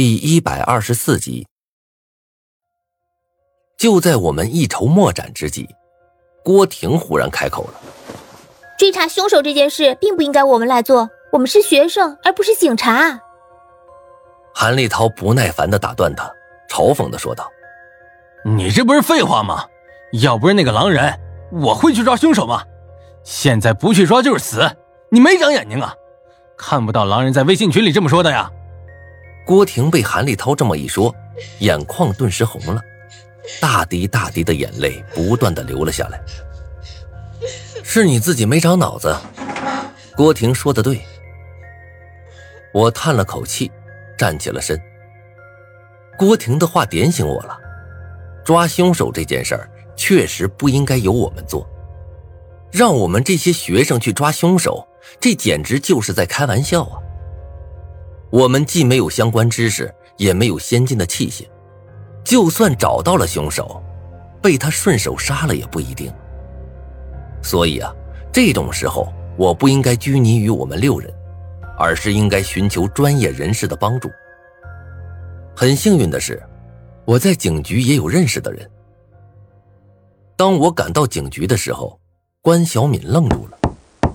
第一百二十四集。就在我们一筹莫展之际，郭婷忽然开口了：“追查凶手这件事，并不应该我们来做，我们是学生，而不是警察。”韩立涛不耐烦的打断他，嘲讽的说道：“你这不是废话吗？要不是那个狼人，我会去抓凶手吗？现在不去抓就是死，你没长眼睛啊？看不到狼人在微信群里这么说的呀？”郭婷被韩立涛这么一说，眼眶顿时红了，大滴大滴的眼泪不断的流了下来。是你自己没长脑子，郭婷说的对。我叹了口气。站起了身。郭婷的话点醒我了，抓凶手这件事儿确实不应该由我们做，让我们这些学生去抓凶手，这简直就是在开玩笑啊！我们既没有相关知识，也没有先进的器械，就算找到了凶手，被他顺手杀了也不一定。所以啊，这种时候我不应该拘泥于我们六人。而是应该寻求专业人士的帮助。很幸运的是，我在警局也有认识的人。当我赶到警局的时候，关小敏愣住了。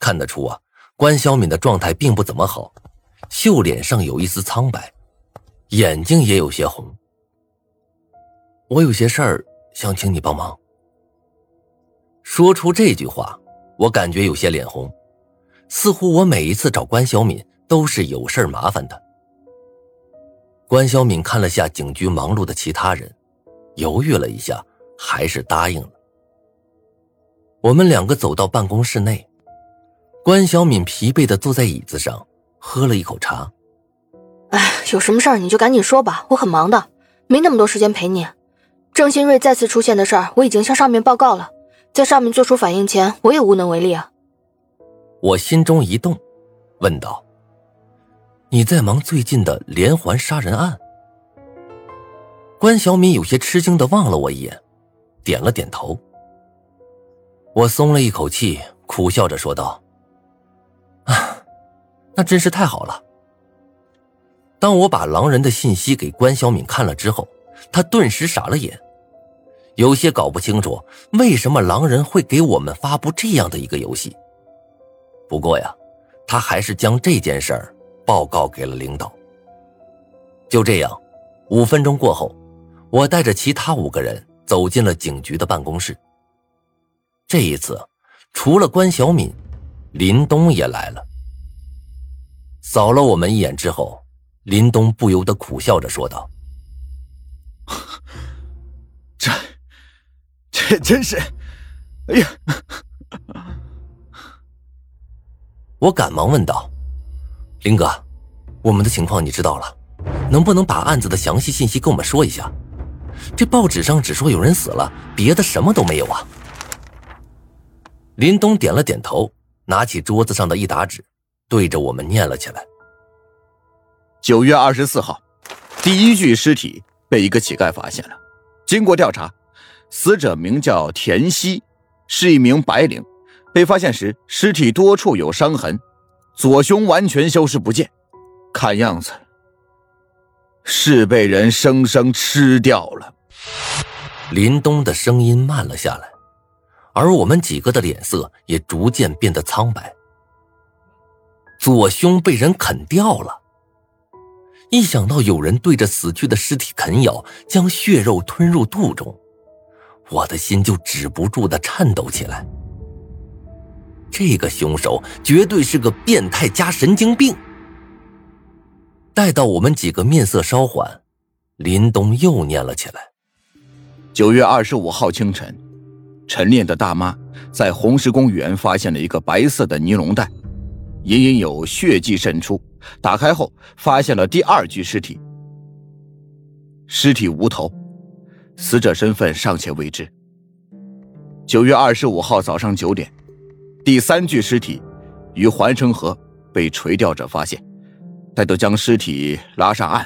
看得出啊，关小敏的状态并不怎么好，秀脸上有一丝苍白，眼睛也有些红。我有些事儿想请你帮忙。说出这句话，我感觉有些脸红。似乎我每一次找关小敏都是有事儿麻烦他。关小敏看了下警局忙碌的其他人，犹豫了一下，还是答应了。我们两个走到办公室内，关小敏疲惫的坐在椅子上，喝了一口茶。哎，有什么事儿你就赶紧说吧，我很忙的，没那么多时间陪你。郑新瑞再次出现的事儿，我已经向上面报告了，在上面做出反应前，我也无能为力啊。我心中一动，问道：“你在忙最近的连环杀人案？”关小敏有些吃惊的望了我一眼，点了点头。我松了一口气，苦笑着说道：“ 啊，那真是太好了。”当我把狼人的信息给关小敏看了之后，他顿时傻了眼，有些搞不清楚为什么狼人会给我们发布这样的一个游戏。不过呀，他还是将这件事儿报告给了领导。就这样，五分钟过后，我带着其他五个人走进了警局的办公室。这一次，除了关小敏，林东也来了。扫了我们一眼之后，林东不由得苦笑着说道：“这，这真是，哎呀！”我赶忙问道：“林哥，我们的情况你知道了，能不能把案子的详细信息跟我们说一下？这报纸上只说有人死了，别的什么都没有啊。”林东点了点头，拿起桌子上的一沓纸，对着我们念了起来：“九月二十四号，第一具尸体被一个乞丐发现了。经过调查，死者名叫田希，是一名白领。”被发现时，尸体多处有伤痕，左胸完全消失不见，看样子是被人生生吃掉了。林东的声音慢了下来，而我们几个的脸色也逐渐变得苍白。左胸被人啃掉了，一想到有人对着死去的尸体啃咬，将血肉吞入肚中，我的心就止不住的颤抖起来。这个凶手绝对是个变态加神经病。待到我们几个面色稍缓，林东又念了起来：“九月二十五号清晨，晨练的大妈在红石公园发现了一个白色的尼龙袋，隐隐有血迹渗出。打开后，发现了第二具尸体。尸体无头，死者身份尚且未知。九月二十五号早上九点。”第三具尸体于环城河被垂钓者发现，待到将尸体拉上岸，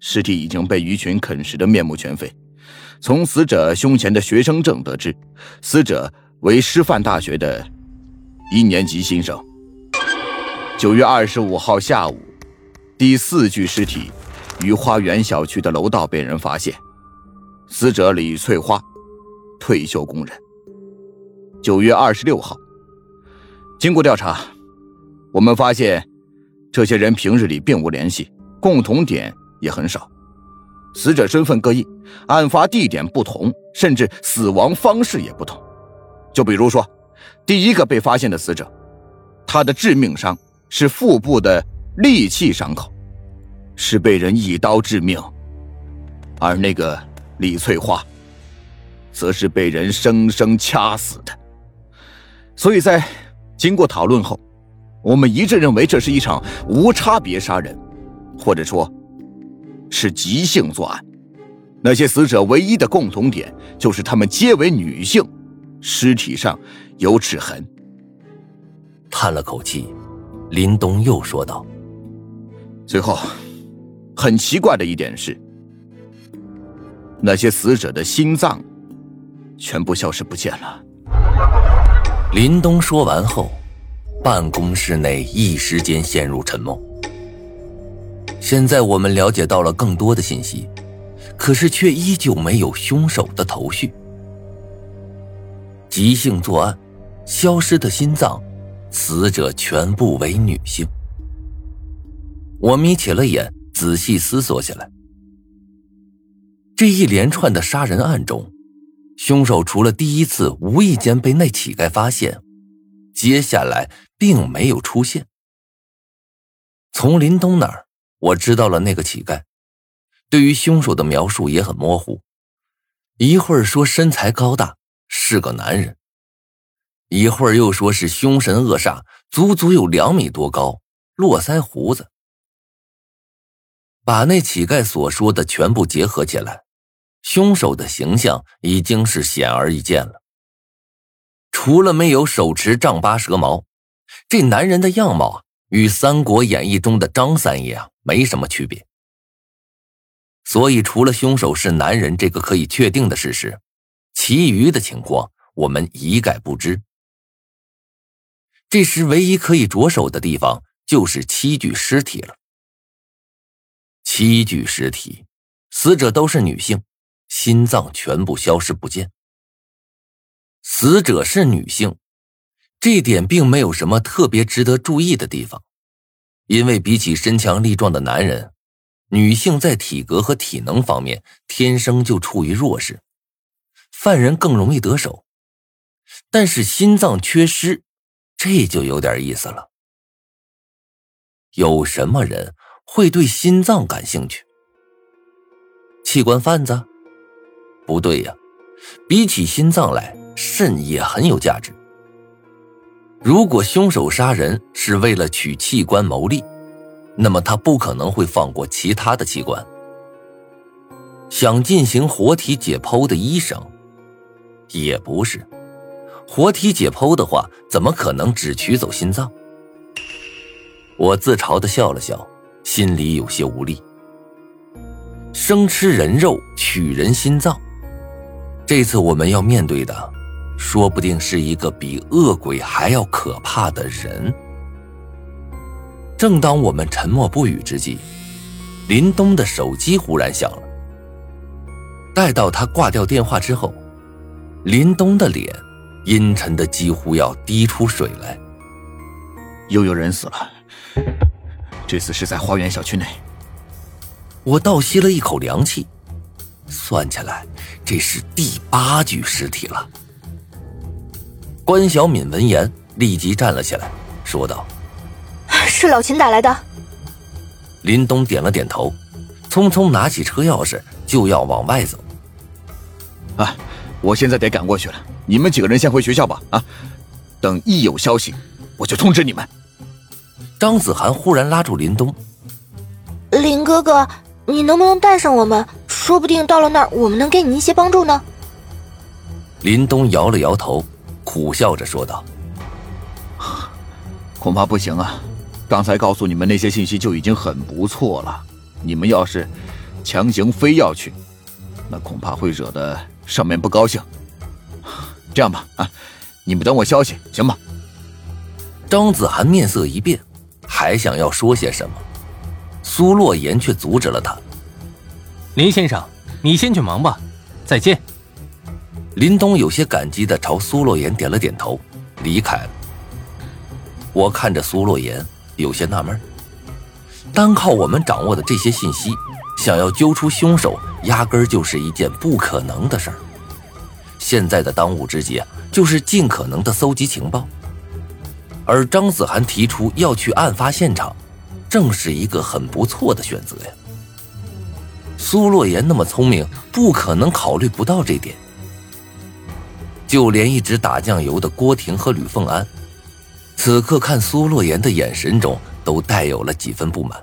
尸体已经被鱼群啃食的面目全非。从死者胸前的学生证得知，死者为师范大学的一年级新生。九月二十五号下午，第四具尸体于花园小区的楼道被人发现，死者李翠花，退休工人。九月二十六号，经过调查，我们发现这些人平日里并无联系，共同点也很少，死者身份各异，案发地点不同，甚至死亡方式也不同。就比如说，第一个被发现的死者，他的致命伤是腹部的利器伤口。是被人一刀致命，而那个李翠花，则是被人生生掐死的。所以在经过讨论后，我们一致认为这是一场无差别杀人，或者说，是即兴作案。那些死者唯一的共同点就是他们皆为女性，尸体上有齿痕。叹了口气，林东又说道：“最后。”很奇怪的一点是，那些死者的心脏全部消失不见了。林东说完后，办公室内一时间陷入沉默。现在我们了解到了更多的信息，可是却依旧没有凶手的头绪。急性作案，消失的心脏，死者全部为女性。我眯起了眼。仔细思索起来，这一连串的杀人案中，凶手除了第一次无意间被那乞丐发现，接下来并没有出现。从林东那儿，我知道了那个乞丐，对于凶手的描述也很模糊，一会儿说身材高大，是个男人，一会儿又说是凶神恶煞，足足有两米多高，络腮胡子。把那乞丐所说的全部结合起来，凶手的形象已经是显而易见了。除了没有手持丈八蛇矛，这男人的样貌与《三国演义》中的张三爷啊没什么区别。所以，除了凶手是男人这个可以确定的事实，其余的情况我们一概不知。这时，唯一可以着手的地方就是七具尸体了。七具尸体，死者都是女性，心脏全部消失不见。死者是女性，这点并没有什么特别值得注意的地方，因为比起身强力壮的男人，女性在体格和体能方面天生就处于弱势，犯人更容易得手。但是心脏缺失，这就有点意思了。有什么人？会对心脏感兴趣？器官贩子？不对呀，比起心脏来，肾也很有价值。如果凶手杀人是为了取器官牟利，那么他不可能会放过其他的器官。想进行活体解剖的医生，也不是。活体解剖的话，怎么可能只取走心脏？我自嘲的笑了笑。心里有些无力。生吃人肉，取人心脏，这次我们要面对的，说不定是一个比恶鬼还要可怕的人。正当我们沉默不语之际，林东的手机忽然响了。待到他挂掉电话之后，林东的脸阴沉的几乎要滴出水来。又有人死了。这次是在花园小区内，我倒吸了一口凉气。算起来，这是第八具尸体了。关小敏闻言立即站了起来，说道：“是老秦打来的。”林东点了点头，匆匆拿起车钥匙就要往外走。啊，我现在得赶过去了，你们几个人先回学校吧。啊，等一有消息，我就通知你们。张子涵忽然拉住林东：“林哥哥，你能不能带上我们？说不定到了那儿，我们能给你一些帮助呢。”林东摇了摇头，苦笑着说道：“ 恐怕不行啊！刚才告诉你们那些信息就已经很不错了，你们要是强行非要去，那恐怕会惹得上面不高兴。这样吧，啊，你们等我消息，行吗？”张子涵面色一变。还想要说些什么，苏洛言却阻止了他。林先生，你先去忙吧，再见。林东有些感激的朝苏洛言点了点头，离开了。我看着苏洛言，有些纳闷单靠我们掌握的这些信息，想要揪出凶手，压根儿就是一件不可能的事儿。现在的当务之急，就是尽可能的搜集情报。而张子涵提出要去案发现场，正是一个很不错的选择呀。苏洛言那么聪明，不可能考虑不到这点。就连一直打酱油的郭婷和吕凤安，此刻看苏洛言的眼神中都带有了几分不满。